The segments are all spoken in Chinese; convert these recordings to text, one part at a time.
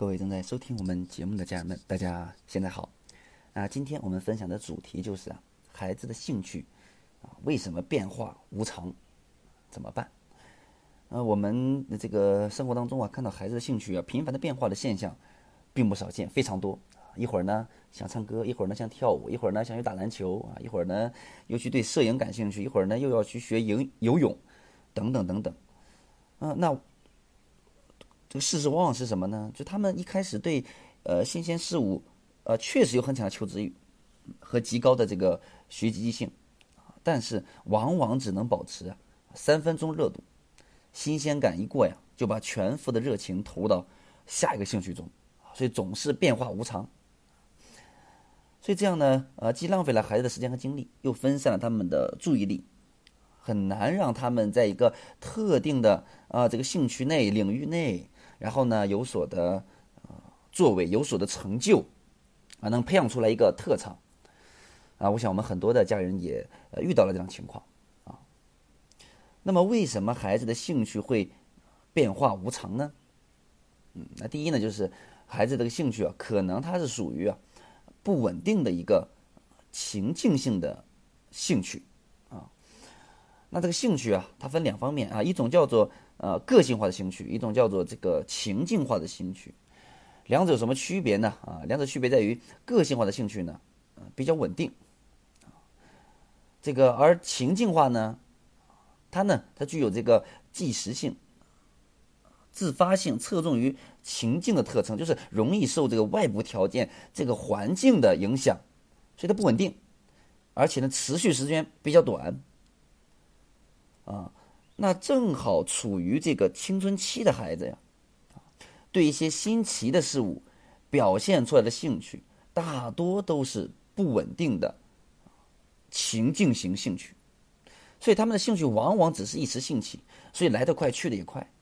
各位正在收听我们节目的家人们，大家现在好。啊，今天我们分享的主题就是啊，孩子的兴趣啊，为什么变化无常？怎么办？呃，我们这个生活当中啊，看到孩子的兴趣啊，频繁的变化的现象，并不少见，非常多。一会儿呢想唱歌，一会儿呢想跳舞，一会儿呢想去打篮球啊，一会儿呢又去对摄影感兴趣，一会儿呢又要去学游游泳，等等等等。嗯，那。这个事实往往是什么呢？就他们一开始对，呃，新鲜事物，呃，确实有很强的求知欲和极高的这个学习积极性，但是往往只能保持三分钟热度，新鲜感一过呀，就把全副的热情投入到下一个兴趣中，所以总是变化无常。所以这样呢，呃，既浪费了孩子的时间和精力，又分散了他们的注意力，很难让他们在一个特定的啊这个兴趣内领域内。然后呢，有所的呃作为，有所的成就，啊，能培养出来一个特长，啊，我想我们很多的家人也呃遇到了这样情况，啊，那么为什么孩子的兴趣会变化无常呢？嗯，那第一呢，就是孩子这个兴趣啊，可能它是属于啊不稳定的一个情境性的兴趣，啊，那这个兴趣啊，它分两方面啊，一种叫做。呃，个性化的兴趣，一种叫做这个情境化的兴趣，两者有什么区别呢？啊，两者区别在于个性化的兴趣呢，呃，比较稳定，这个而情境化呢，它呢，它具有这个即时性、自发性，侧重于情境的特征，就是容易受这个外部条件、这个环境的影响，所以它不稳定，而且呢，持续时间比较短，啊。那正好处于这个青春期的孩子呀，对一些新奇的事物表现出来的兴趣，大多都是不稳定的情境型兴趣，所以他们的兴趣往往只是一时兴起，所以来得快去得也快，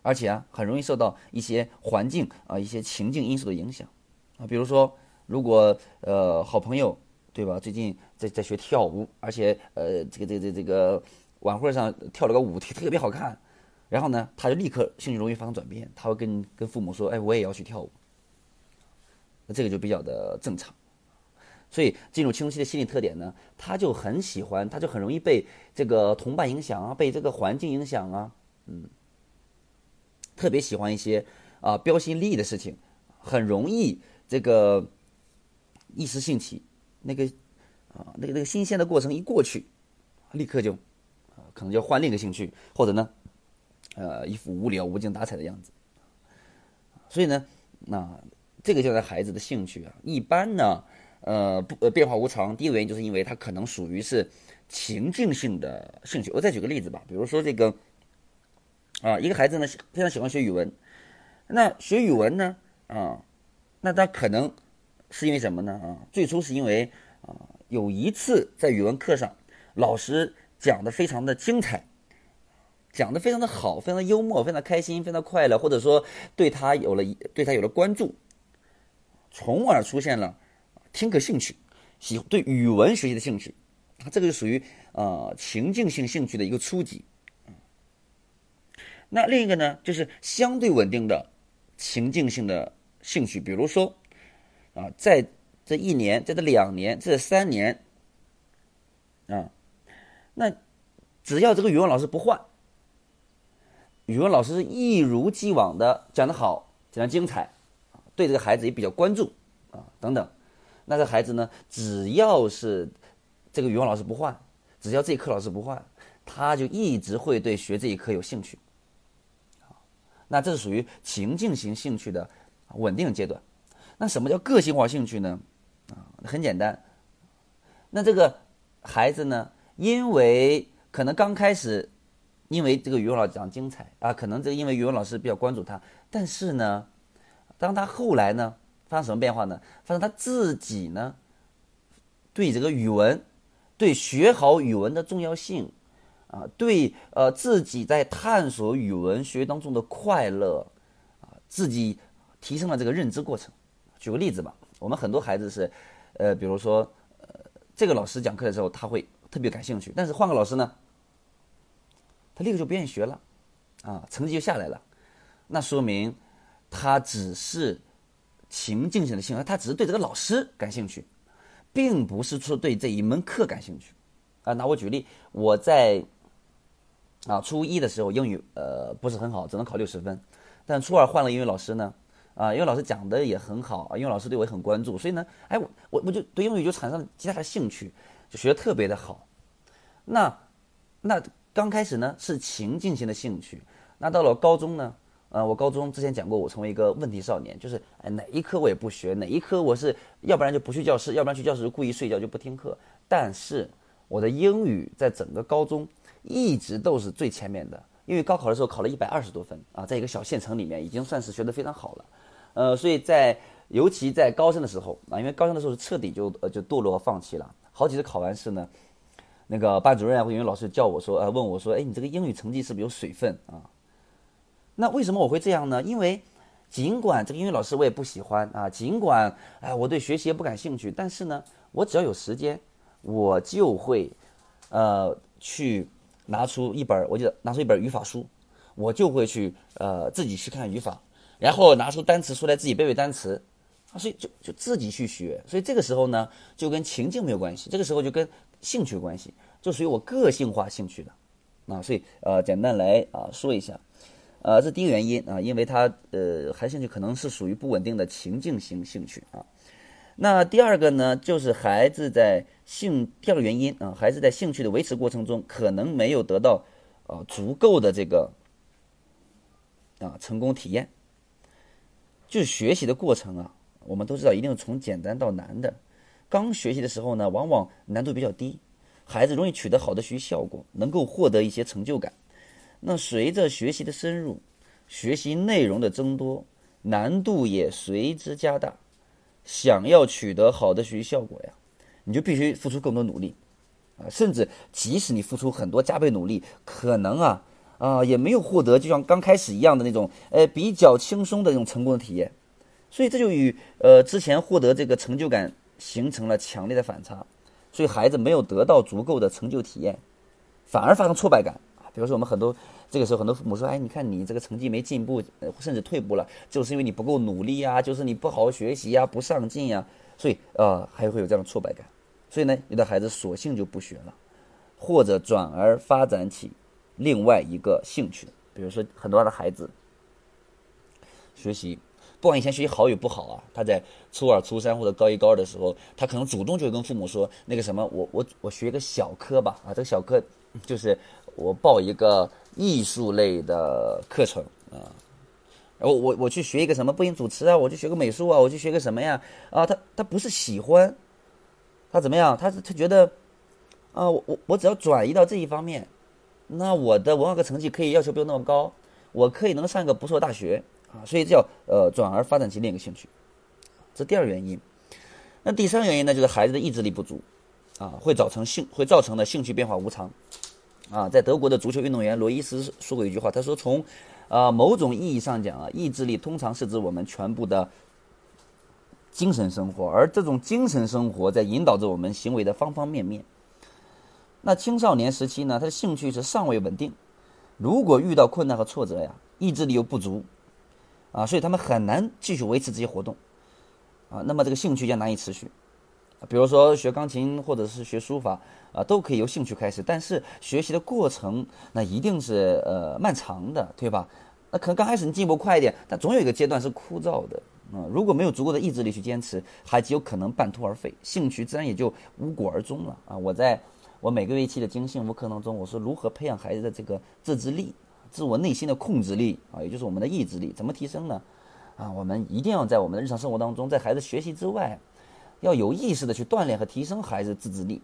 而且啊，很容易受到一些环境啊、一些情境因素的影响啊，比如说，如果呃好朋友。对吧？最近在在学跳舞，而且呃，这个这个这这个晚会上跳了个舞，特别好看。然后呢，他就立刻兴趣容易发生转变，他会跟跟父母说：“哎，我也要去跳舞。”那这个就比较的正常。所以进入青春期的心理特点呢，他就很喜欢，他就很容易被这个同伴影响啊，被这个环境影响啊，嗯，特别喜欢一些啊标新立异的事情，很容易这个一时兴起。那个啊，那个那个新鲜的过程一过去，立刻就啊，可能就换另一个兴趣，或者呢，呃，一副无聊无精打采的样子。所以呢，那这个就是孩子的兴趣啊，一般呢，呃，不呃变化无常。第一个原因就是因为他可能属于是情境性的兴趣。我再举个例子吧，比如说这个啊，一个孩子呢非常喜欢学语文，那学语文呢啊，那他可能。是因为什么呢？啊，最初是因为啊，有一次在语文课上，老师讲的非常的精彩，讲的非常的好，非常幽默，非常开心，非常快乐，或者说对他有了对他有了关注，从而出现了听课兴趣，喜对语文学习的兴趣，这个就属于啊情境性兴趣的一个初级。那另一个呢，就是相对稳定的情境性的兴趣，比如说。啊，在这一年，在这两年，这三年，啊，那只要这个语文老师不换，语文老师一如既往的讲得好，讲得精彩，对这个孩子也比较关注，啊，等等，那这孩子呢，只要是这个语文老师不换，只要这一课老师不换，他就一直会对学这一课有兴趣，那这是属于情境型兴趣的稳定阶段。那什么叫个性化兴趣呢？啊，很简单。那这个孩子呢，因为可能刚开始，因为这个语文老师讲精彩啊，可能这因为语文老师比较关注他。但是呢，当他后来呢，发生什么变化呢？发生他自己呢，对这个语文，对学好语文的重要性，啊，对呃自己在探索语文学当中的快乐，啊，自己提升了这个认知过程。举个例子吧，我们很多孩子是，呃，比如说，呃，这个老师讲课的时候他会特别感兴趣，但是换个老师呢，他立刻就不愿意学了，啊，成绩就下来了。那说明他只是情境性的兴趣，他只是对这个老师感兴趣，并不是说对这一门课感兴趣。啊，拿我举例，我在啊初一的时候英语呃不是很好，只能考六十分，但初二换了英语老师呢，啊，因为老师讲的也很好啊，英语老师对我也很关注，所以呢，哎，我我我就对英语就产生了极大的兴趣，就学的特别的好。那那刚开始呢是情境性的兴趣，那到了高中呢，呃，我高中之前讲过，我成为一个问题少年，就是哎哪一科我也不学，哪一科我是要不然就不去教室，要不然去教室就故意睡觉就不听课，但是。我的英语在整个高中一直都是最前面的，因为高考的时候考了一百二十多分啊，在一个小县城里面已经算是学得非常好了，呃，所以在尤其在高三的时候啊，因为高三的时候是彻底就呃就堕落放弃了，好几次考完试呢，那个班主任啊或英语老师叫我说，呃，问我说，哎，你这个英语成绩是不是有水分啊？那为什么我会这样呢？因为尽管这个英语老师我也不喜欢啊，尽管哎我对学习也不感兴趣，但是呢，我只要有时间。我就会，呃，去拿出一本，我就拿出一本语法书，我就会去呃自己去看语法，然后拿出单词出来自己背背单词，啊，所以就就自己去学，所以这个时候呢就跟情境没有关系，这个时候就跟兴趣有关系，就属于我个性化兴趣的，啊，所以呃简单来啊说一下，呃这第一个原因啊，因为他呃还兴趣可能是属于不稳定的情境型兴趣啊。那第二个呢，就是孩子在兴第二个原因啊，孩子在兴趣的维持过程中，可能没有得到啊足够的这个啊成功体验。就是学习的过程啊，我们都知道一定是从简单到难的。刚学习的时候呢，往往难度比较低，孩子容易取得好的学习效果，能够获得一些成就感。那随着学习的深入，学习内容的增多，难度也随之加大。想要取得好的学习效果呀，你就必须付出更多努力，啊，甚至即使你付出很多加倍努力，可能啊啊也没有获得就像刚开始一样的那种，呃比较轻松的那种成功的体验，所以这就与呃之前获得这个成就感形成了强烈的反差，所以孩子没有得到足够的成就体验，反而发生挫败感。比如说，我们很多这个时候，很多父母说：“哎，你看你这个成绩没进步，甚至退步了，就是因为你不够努力呀，就是你不好好学习呀，不上进呀。”所以，呃，还会有这样的挫败感。所以呢，有的孩子索性就不学了，或者转而发展起另外一个兴趣。比如说，很多的孩子学习，不管以前学习好与不好啊，他在初二、初三或者高一、高二的时候，他可能主动就跟父母说：“那个什么，我我我学一个小科吧，啊，这个小科就是。”我报一个艺术类的课程啊，然后我我去学一个什么播音主持啊，我去学个美术啊，我去学个什么呀？啊，他他不是喜欢，他怎么样？他是他觉得，啊，我我我只要转移到这一方面，那我的文化课成绩可以要求不用那么高，我可以能上一个不错大学啊，所以叫呃转而发展其另一个兴趣，这第二原因。那第三个原因呢，就是孩子的意志力不足啊，会造成兴会造成的兴趣变化无常。啊，在德国的足球运动员罗伊斯说过一句话，他说：“从，呃，某种意义上讲啊，意志力通常是指我们全部的精神生活，而这种精神生活在引导着我们行为的方方面面。那青少年时期呢，他的兴趣是尚未稳定，如果遇到困难和挫折呀，意志力又不足，啊，所以他们很难继续维持这些活动，啊，那么这个兴趣将难以持续。”比如说学钢琴或者是学书法啊，都可以由兴趣开始，但是学习的过程那一定是呃漫长的，对吧？那可能刚开始你进步快一点，但总有一个阶段是枯燥的啊。如果没有足够的意志力去坚持，孩子有可能半途而废，兴趣自然也就无果而终了啊。我在我每个月一期的精幸福课当中，我是如何培养孩子的这个自制力、自我内心的控制力啊，也就是我们的意志力，怎么提升呢？啊，我们一定要在我们的日常生活当中，在孩子学习之外。要有意识的去锻炼和提升孩子自制力，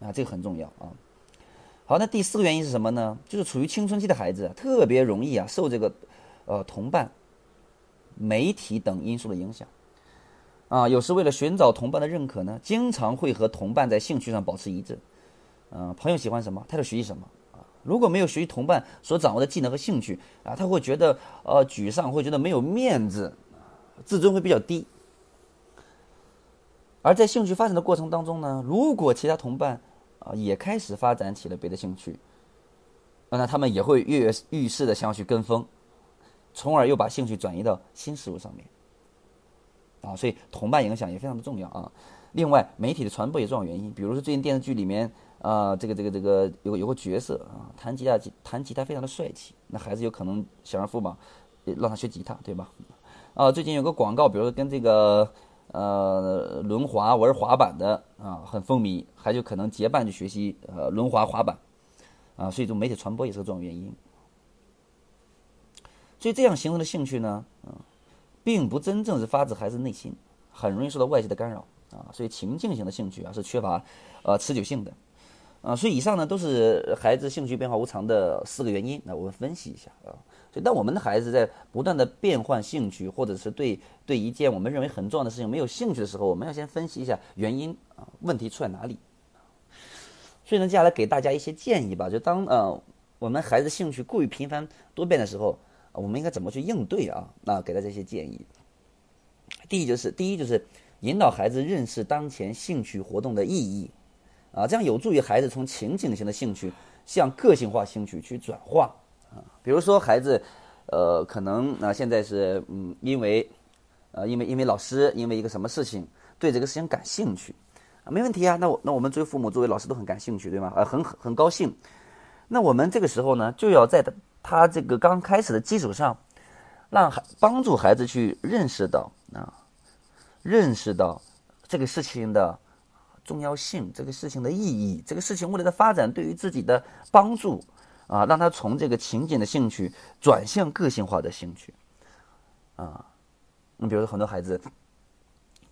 啊，这个很重要啊。好，那第四个原因是什么呢？就是处于青春期的孩子特别容易啊受这个，呃，同伴、媒体等因素的影响，啊，有时为了寻找同伴的认可呢，经常会和同伴在兴趣上保持一致，嗯，朋友喜欢什么，他就学习什么啊。如果没有学习同伴所掌握的技能和兴趣啊，他会觉得呃沮丧，会觉得没有面子，自尊会比较低。而在兴趣发展的过程当中呢，如果其他同伴啊也开始发展起了别的兴趣，那他们也会跃跃欲试的想要去跟风，从而又把兴趣转移到新事物上面。啊，所以同伴影响也非常的重要啊。另外，媒体的传播也重要原因，比如说最近电视剧里面啊，这个这个这个有有个角色啊，弹吉他弹吉他非常的帅气，那孩子有可能想让父母让他学吉他，对吧？啊，最近有个广告，比如说跟这个呃轮滑玩滑板的啊很风靡，还有可能结伴去学习呃轮滑滑板啊，所以这种媒体传播也是个重要原因。所以这样形成的兴趣呢，嗯，并不真正是发自孩子内心，很容易受到外界的干扰。啊，所以情境型的兴趣啊是缺乏，呃持久性的，啊，所以以上呢都是孩子兴趣变化无常的四个原因。那我们分析一下啊，所以当我们的孩子在不断的变换兴趣，或者是对对一件我们认为很重要的事情没有兴趣的时候，我们要先分析一下原因啊，问题出在哪里？所以呢，接下来给大家一些建议吧，就当呃我们孩子兴趣过于频繁多变的时候，我们应该怎么去应对啊？那给大家一些建议。第一就是第一就是。引导孩子认识当前兴趣活动的意义，啊，这样有助于孩子从情景型的兴趣向个性化兴趣去转化。啊，比如说孩子，呃，可能啊现在是嗯，因为，呃，因为因为老师因为一个什么事情对这个事情感兴趣，啊，没问题啊。那我那我们作为父母作为老师都很感兴趣，对吗？啊，很很高兴。那我们这个时候呢，就要在他他这个刚开始的基础上，让孩帮助孩子去认识到啊。认识到这个事情的重要性，这个事情的意义，这个事情未来的发展对于自己的帮助啊，让他从这个情景的兴趣转向个性化的兴趣啊。你比如说，很多孩子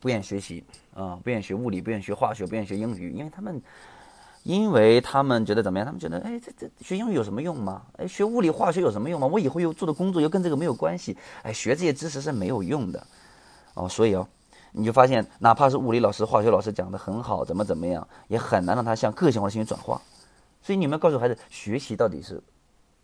不愿意学习啊，不愿意学物理，不愿意学化学，不愿意学英语，因为他们，因为他们觉得怎么样？他们觉得，哎，这这学英语有什么用吗？哎，学物理化学有什么用吗？我以后又做的工作又跟这个没有关系。哎，学这些知识是没有用的哦。所以哦。你就发现，哪怕是物理老师、化学老师讲的很好，怎么怎么样，也很难让他向个性化兴趣转化。所以你们告诉孩子，学习到底是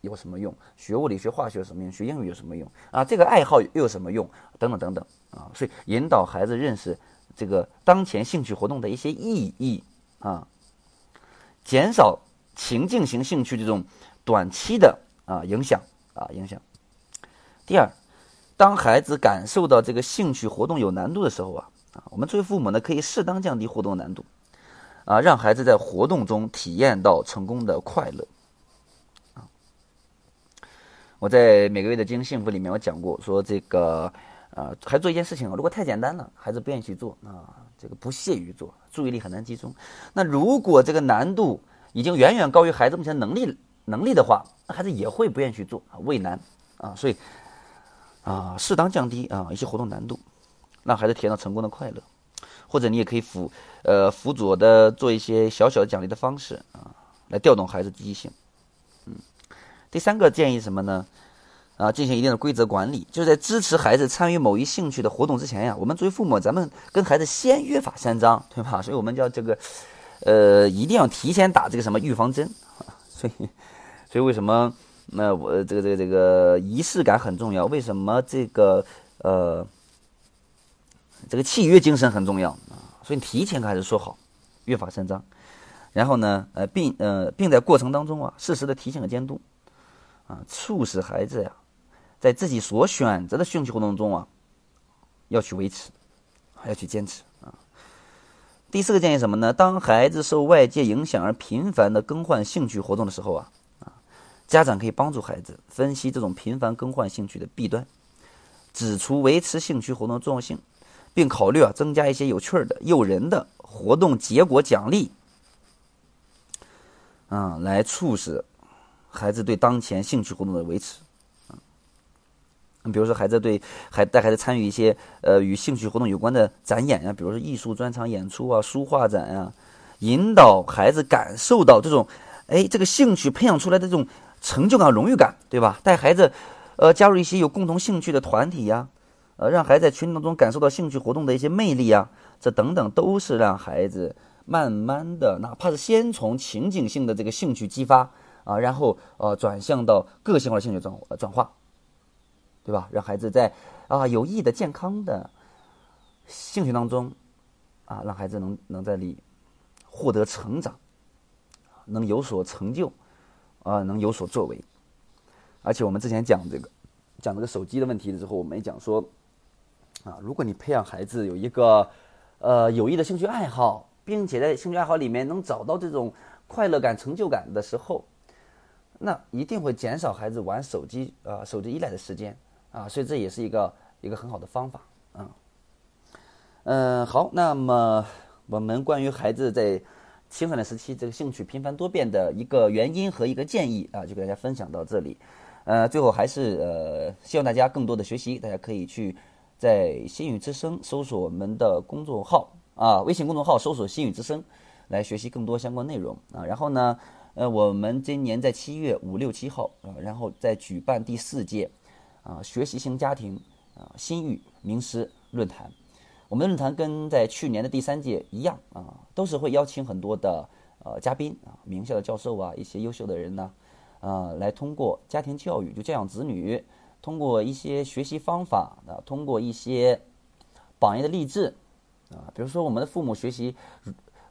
有什么用？学物理、学化学有什么用？学英语有什么用？啊，这个爱好又有什么用？等等等等啊！所以引导孩子认识这个当前兴趣活动的一些意义啊，减少情境型兴趣这种短期的啊影响啊影响。第二。当孩子感受到这个兴趣活动有难度的时候啊，啊，我们作为父母呢，可以适当降低活动难度，啊，让孩子在活动中体验到成功的快乐。啊，我在每个月的经营幸福里面，我讲过，说这个，呃，孩子做一件事情，如果太简单了，孩子不愿意去做啊，这个不屑于做，注意力很难集中。那如果这个难度已经远远高于孩子目前能力能力的话，孩子也会不愿意去做啊，畏难啊，所以。啊，适当降低啊一些活动难度，让孩子体验到成功的快乐，或者你也可以辅呃辅佐的做一些小小的奖励的方式啊，来调动孩子积极性。嗯，第三个建议什么呢？啊，进行一定的规则管理，就是在支持孩子参与某一兴趣的活动之前呀，我们作为父母，咱们跟孩子先约法三章，对吧？所以我们叫这个呃，一定要提前打这个什么预防针啊。所以，所以为什么？那我这个这个这个仪式感很重要，为什么这个呃这个契约精神很重要啊？所以你提前开始说好，约法三章，然后呢呃并呃并在过程当中啊适时的提醒和监督啊，促使孩子呀在自己所选择的兴趣活动中啊要去维持，还要去坚持啊。第四个建议什么呢？当孩子受外界影响而频繁的更换兴趣活动的时候啊。家长可以帮助孩子分析这种频繁更换兴趣的弊端，指出维持兴趣活动的重要性，并考虑啊增加一些有趣的、诱人的活动结果奖励，啊，来促使孩子对当前兴趣活动的维持。嗯，比如说孩子对孩带孩子参与一些呃与兴趣活动有关的展演呀，比如说艺术专场演出啊、书画展啊，引导孩子感受到这种哎这个兴趣培养出来的这种。成就感、荣誉感，对吧？带孩子，呃，加入一些有共同兴趣的团体呀，呃，让孩子在群体当中感受到兴趣活动的一些魅力呀，这等等都是让孩子慢慢的，哪怕是先从情景性的这个兴趣激发啊，然后呃转向到个性化兴趣转转化，对吧？让孩子在啊有益的、健康的兴趣当中啊，让孩子能能在里获得成长，能有所成就。啊，能有所作为，而且我们之前讲这个，讲这个手机的问题的时候，我们也讲说，啊，如果你培养孩子有一个呃有益的兴趣爱好，并且在兴趣爱好里面能找到这种快乐感、成就感的时候，那一定会减少孩子玩手机啊手机依赖的时间啊，所以这也是一个一个很好的方法啊。嗯，好，那么我们关于孩子在青少年时期这个兴趣频繁多变的一个原因和一个建议啊，就给大家分享到这里。呃，最后还是呃，希望大家更多的学习，大家可以去在心语之声搜索我们的公众号啊，微信公众号搜索心语之声，来学习更多相关内容啊。然后呢，呃，我们今年在七月五六七号啊，然后再举办第四届啊学习型家庭啊心语名师论坛。我们的论坛跟在去年的第三届一样啊，都是会邀请很多的呃嘉宾啊，名校的教授啊，一些优秀的人呢，啊，来通过家庭教育就教养子女，通过一些学习方法啊，通过一些榜样的励志啊，比如说我们的父母学习，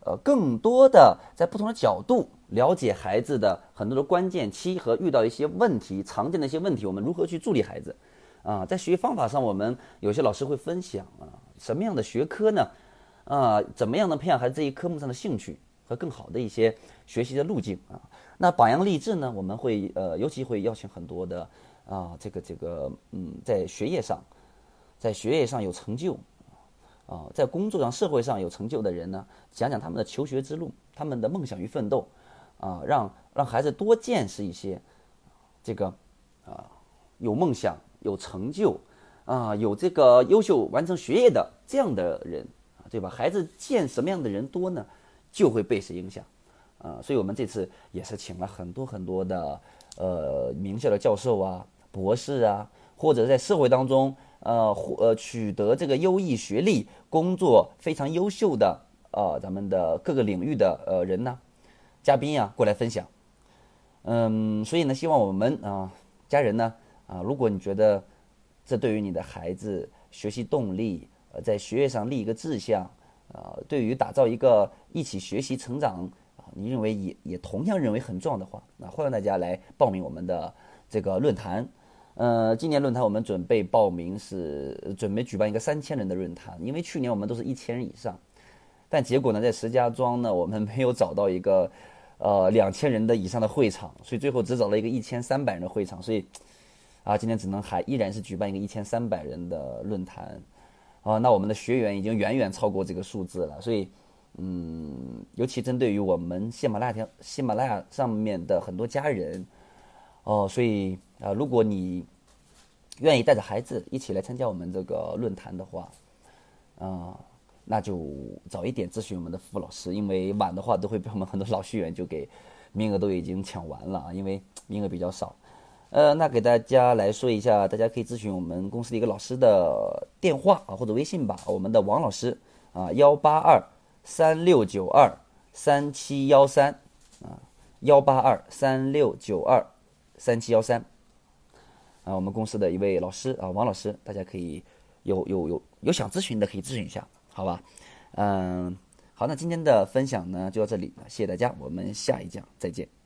呃，更多的在不同的角度了解孩子的很多的关键期和遇到一些问题，常见的一些问题，我们如何去助力孩子啊，在学习方法上，我们有些老师会分享啊。什么样的学科呢？啊，怎么样能培养孩子这一科目上的兴趣和更好的一些学习的路径啊？那榜样励志呢？我们会呃，尤其会邀请很多的啊，这个这个嗯，在学业上，在学业上有成就啊，在工作上、社会上有成就的人呢，讲讲他们的求学之路，他们的梦想与奋斗啊，让让孩子多见识一些这个啊，有梦想、有成就。啊，有这个优秀完成学业的这样的人，对吧？孩子见什么样的人多呢，就会被谁影响，啊，所以我们这次也是请了很多很多的呃名校的教授啊、博士啊，或者在社会当中呃获呃取得这个优异学历、工作非常优秀的啊咱们的各个领域的呃人呢，嘉宾呀过来分享，嗯，所以呢，希望我们啊家人呢啊，如果你觉得。这对于你的孩子学习动力，呃，在学业上立一个志向，啊，对于打造一个一起学习成长，啊，你认为也也同样认为很重要的话，那欢迎大家来报名我们的这个论坛。呃，今年论坛我们准备报名是准备举办一个三千人的论坛，因为去年我们都是一千人以上，但结果呢，在石家庄呢，我们 没有找到一个呃两千人的以上的会场，所以最后只找了一个一千三百人的会场，所以。啊，今天只能还依然是举办一个一千三百人的论坛，啊，那我们的学员已经远远超过这个数字了，所以，嗯，尤其针对于我们喜马拉雅喜马拉雅上面的很多家人，哦，所以啊，如果你愿意带着孩子一起来参加我们这个论坛的话，啊，那就早一点咨询我们的付老师，因为晚的话都会被我们很多老学员就给名额都已经抢完了啊，因为名额比较少。呃，那给大家来说一下，大家可以咨询我们公司的一个老师的电话啊，或者微信吧。我们的王老师啊，幺八二三六九二三七幺三啊，幺八二三六九二三七幺三啊，我们公司的一位老师啊，王老师，大家可以有有有有想咨询的可以咨询一下，好吧？嗯，好，那今天的分享呢就到这里，谢谢大家，我们下一讲再见。